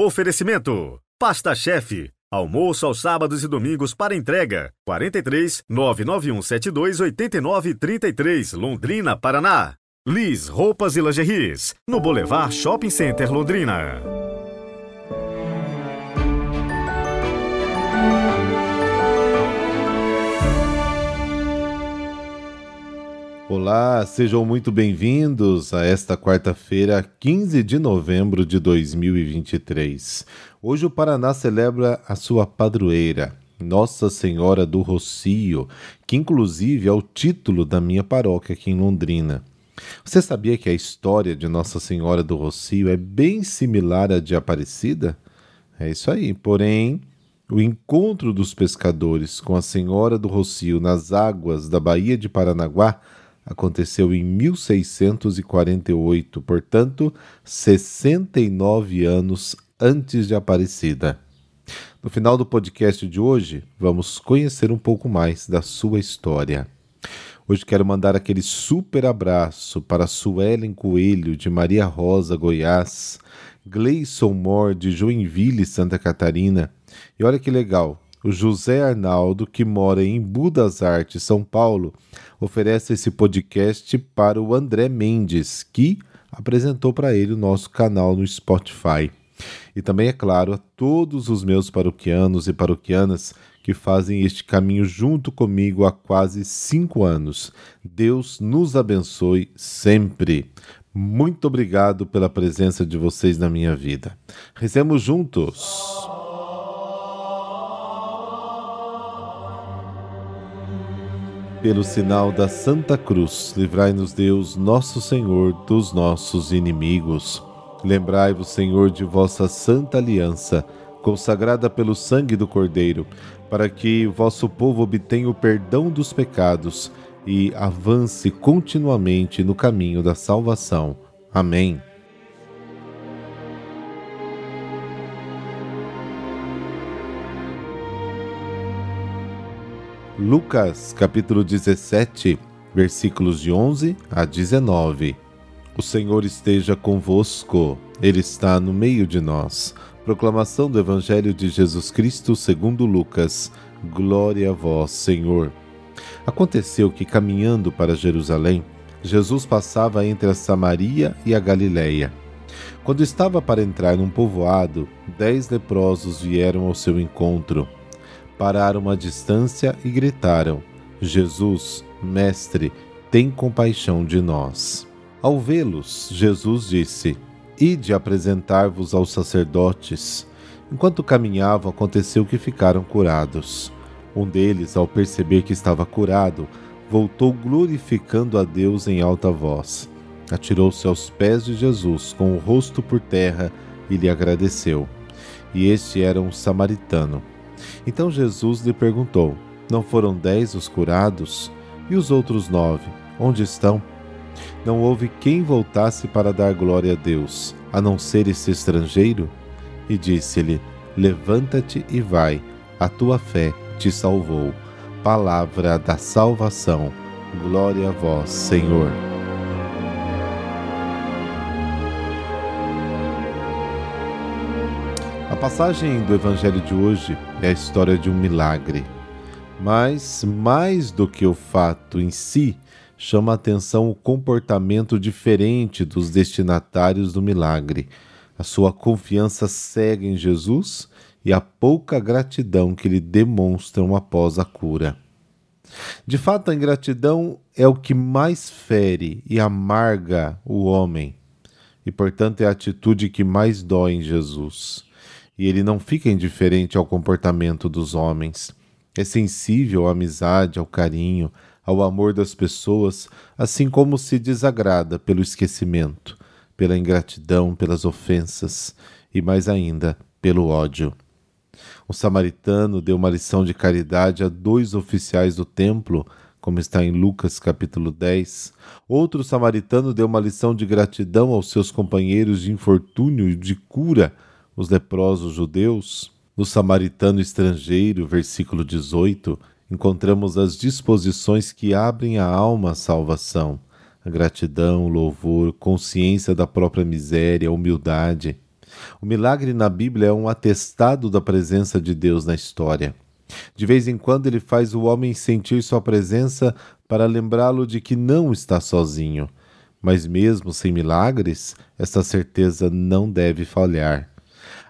Oferecimento: Pasta Chefe. Almoço aos sábados e domingos para entrega. 43 99172 8933, Londrina, Paraná. Liz Roupas e Lingeries, no Boulevard Shopping Center, Londrina. Olá, sejam muito bem-vindos a esta quarta-feira, 15 de novembro de 2023. Hoje o Paraná celebra a sua padroeira, Nossa Senhora do Rocio, que inclusive é o título da minha paróquia aqui em Londrina. Você sabia que a história de Nossa Senhora do Rocio é bem similar à de Aparecida? É isso aí, porém, o encontro dos pescadores com a Senhora do Rocio nas águas da Baía de Paranaguá aconteceu em 1648, portanto, 69 anos antes de Aparecida. No final do podcast de hoje, vamos conhecer um pouco mais da sua história. Hoje quero mandar aquele super abraço para Suelen Coelho, de Maria Rosa, Goiás, Gleison Moore, de Joinville, Santa Catarina. E olha que legal, o José Arnaldo, que mora em Budas Artes, São Paulo, oferece esse podcast para o André Mendes, que apresentou para ele o nosso canal no Spotify. E também, é claro, a todos os meus paroquianos e paroquianas que fazem este caminho junto comigo há quase cinco anos. Deus nos abençoe sempre. Muito obrigado pela presença de vocês na minha vida. Rezemos juntos. Pelo sinal da Santa Cruz, livrai-nos Deus, nosso Senhor, dos nossos inimigos. Lembrai-vos, Senhor, de vossa santa aliança, consagrada pelo sangue do Cordeiro, para que vosso povo obtenha o perdão dos pecados e avance continuamente no caminho da salvação. Amém. Lucas capítulo 17, versículos de 11 a 19. O Senhor esteja convosco, Ele está no meio de nós. Proclamação do Evangelho de Jesus Cristo segundo Lucas. Glória a vós, Senhor. Aconteceu que, caminhando para Jerusalém, Jesus passava entre a Samaria e a Galiléia. Quando estava para entrar num povoado, dez leprosos vieram ao seu encontro pararam à distância e gritaram: Jesus, Mestre, tem compaixão de nós. Ao vê-los, Jesus disse: Ide apresentar-vos aos sacerdotes. Enquanto caminhavam, aconteceu que ficaram curados. Um deles, ao perceber que estava curado, voltou glorificando a Deus em alta voz. Atirou-se aos pés de Jesus com o rosto por terra e lhe agradeceu. E este era um samaritano. Então Jesus lhe perguntou: Não foram dez os curados? E os outros nove, onde estão? Não houve quem voltasse para dar glória a Deus, a não ser esse estrangeiro? E disse-lhe: Levanta-te e vai, a tua fé te salvou. Palavra da salvação. Glória a vós, Senhor. Passagem do Evangelho de hoje é a história de um milagre. Mas, mais do que o fato em si, chama a atenção o comportamento diferente dos destinatários do milagre, a sua confiança cega em Jesus e a pouca gratidão que lhe demonstram após a cura. De fato, a ingratidão é o que mais fere e amarga o homem, e portanto é a atitude que mais dói em Jesus e ele não fica indiferente ao comportamento dos homens. É sensível à amizade, ao carinho, ao amor das pessoas, assim como se desagrada pelo esquecimento, pela ingratidão, pelas ofensas e mais ainda pelo ódio. O samaritano deu uma lição de caridade a dois oficiais do templo, como está em Lucas capítulo 10. Outro samaritano deu uma lição de gratidão aos seus companheiros de infortúnio e de cura os leprosos judeus, no samaritano estrangeiro, versículo 18, encontramos as disposições que abrem a alma à salvação, a gratidão, louvor, consciência da própria miséria, humildade. O milagre na Bíblia é um atestado da presença de Deus na história. De vez em quando ele faz o homem sentir sua presença para lembrá-lo de que não está sozinho. Mas mesmo sem milagres, esta certeza não deve falhar.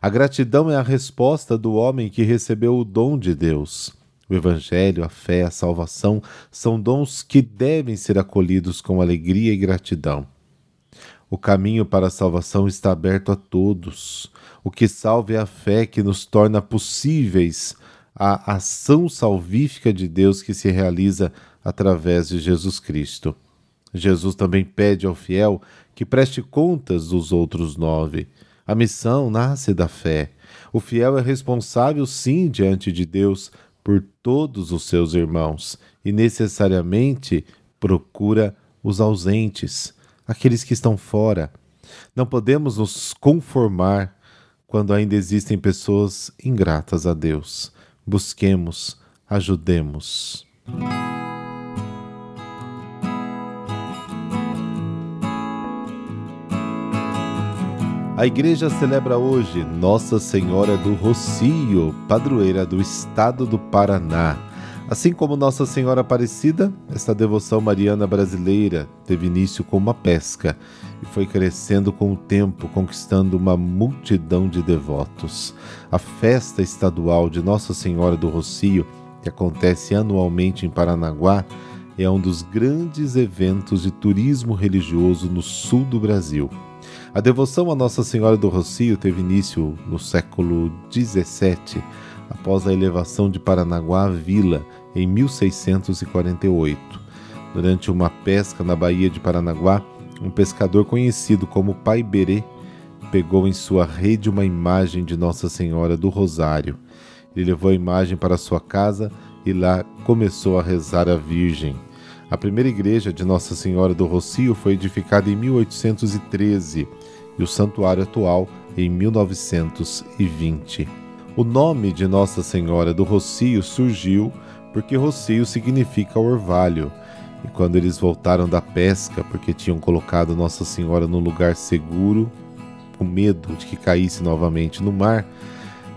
A gratidão é a resposta do homem que recebeu o dom de Deus. O Evangelho, a fé, a salvação são dons que devem ser acolhidos com alegria e gratidão. O caminho para a salvação está aberto a todos. O que salva é a fé que nos torna possíveis a ação salvífica de Deus que se realiza através de Jesus Cristo. Jesus também pede ao fiel que preste contas dos outros nove. A missão nasce da fé. O fiel é responsável, sim, diante de Deus por todos os seus irmãos e necessariamente procura os ausentes, aqueles que estão fora. Não podemos nos conformar quando ainda existem pessoas ingratas a Deus. Busquemos, ajudemos. A igreja celebra hoje Nossa Senhora do Rocio, padroeira do estado do Paraná. Assim como Nossa Senhora Aparecida, esta devoção mariana brasileira teve início com uma pesca e foi crescendo com o tempo, conquistando uma multidão de devotos. A festa estadual de Nossa Senhora do Rocio, que acontece anualmente em Paranaguá, é um dos grandes eventos de turismo religioso no sul do Brasil. A devoção a Nossa Senhora do Rocio teve início no século XVII, após a elevação de Paranaguá à vila, em 1648. Durante uma pesca na Baía de Paranaguá, um pescador conhecido como Pai Berê pegou em sua rede uma imagem de Nossa Senhora do Rosário. Ele levou a imagem para sua casa e lá começou a rezar a Virgem. A primeira igreja de Nossa Senhora do Rocio foi edificada em 1813 e o santuário atual em 1920. O nome de Nossa Senhora do Rocio surgiu porque Rocio significa orvalho. E quando eles voltaram da pesca, porque tinham colocado Nossa Senhora num lugar seguro, com medo de que caísse novamente no mar,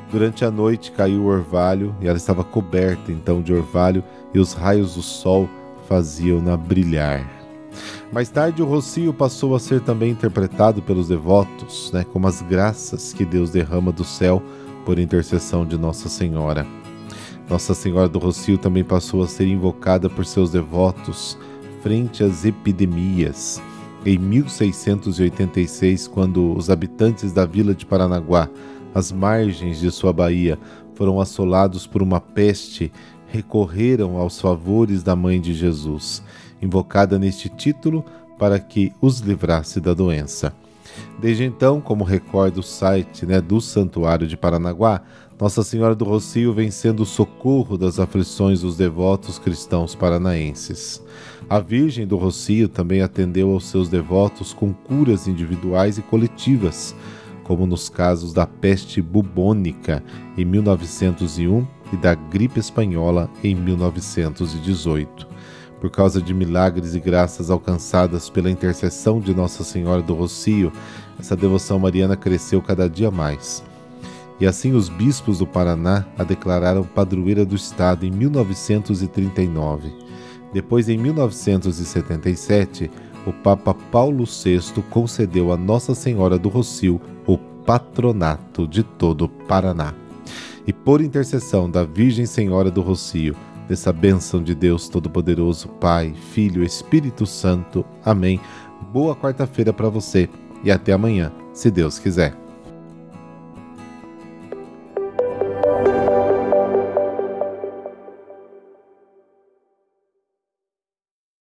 durante a noite caiu o orvalho e ela estava coberta então de orvalho e os raios do sol faziam-na brilhar. Mais tarde, o rocio passou a ser também interpretado pelos devotos né, como as graças que Deus derrama do céu por intercessão de Nossa Senhora. Nossa Senhora do Rocio também passou a ser invocada por seus devotos frente às epidemias. Em 1686, quando os habitantes da vila de Paranaguá, às margens de sua baía, foram assolados por uma peste recorreram aos favores da Mãe de Jesus, invocada neste título para que os livrasse da doença. Desde então, como recorda o site né, do Santuário de Paranaguá, Nossa Senhora do Rocio vem sendo o socorro das aflições dos devotos cristãos paranaenses. A Virgem do Rocio também atendeu aos seus devotos com curas individuais e coletivas, como nos casos da peste bubônica em 1901 e da gripe espanhola em 1918. Por causa de milagres e graças alcançadas pela intercessão de Nossa Senhora do Rocio, essa devoção mariana cresceu cada dia mais. E assim os bispos do Paraná a declararam padroeira do estado em 1939. Depois, em 1977, o Papa Paulo VI concedeu a Nossa Senhora do Rocio o patronato de todo o Paraná e por intercessão da Virgem Senhora do Rocio, dessa bênção de Deus Todo-Poderoso, Pai, Filho, Espírito Santo. Amém. Boa quarta-feira para você e até amanhã, se Deus quiser.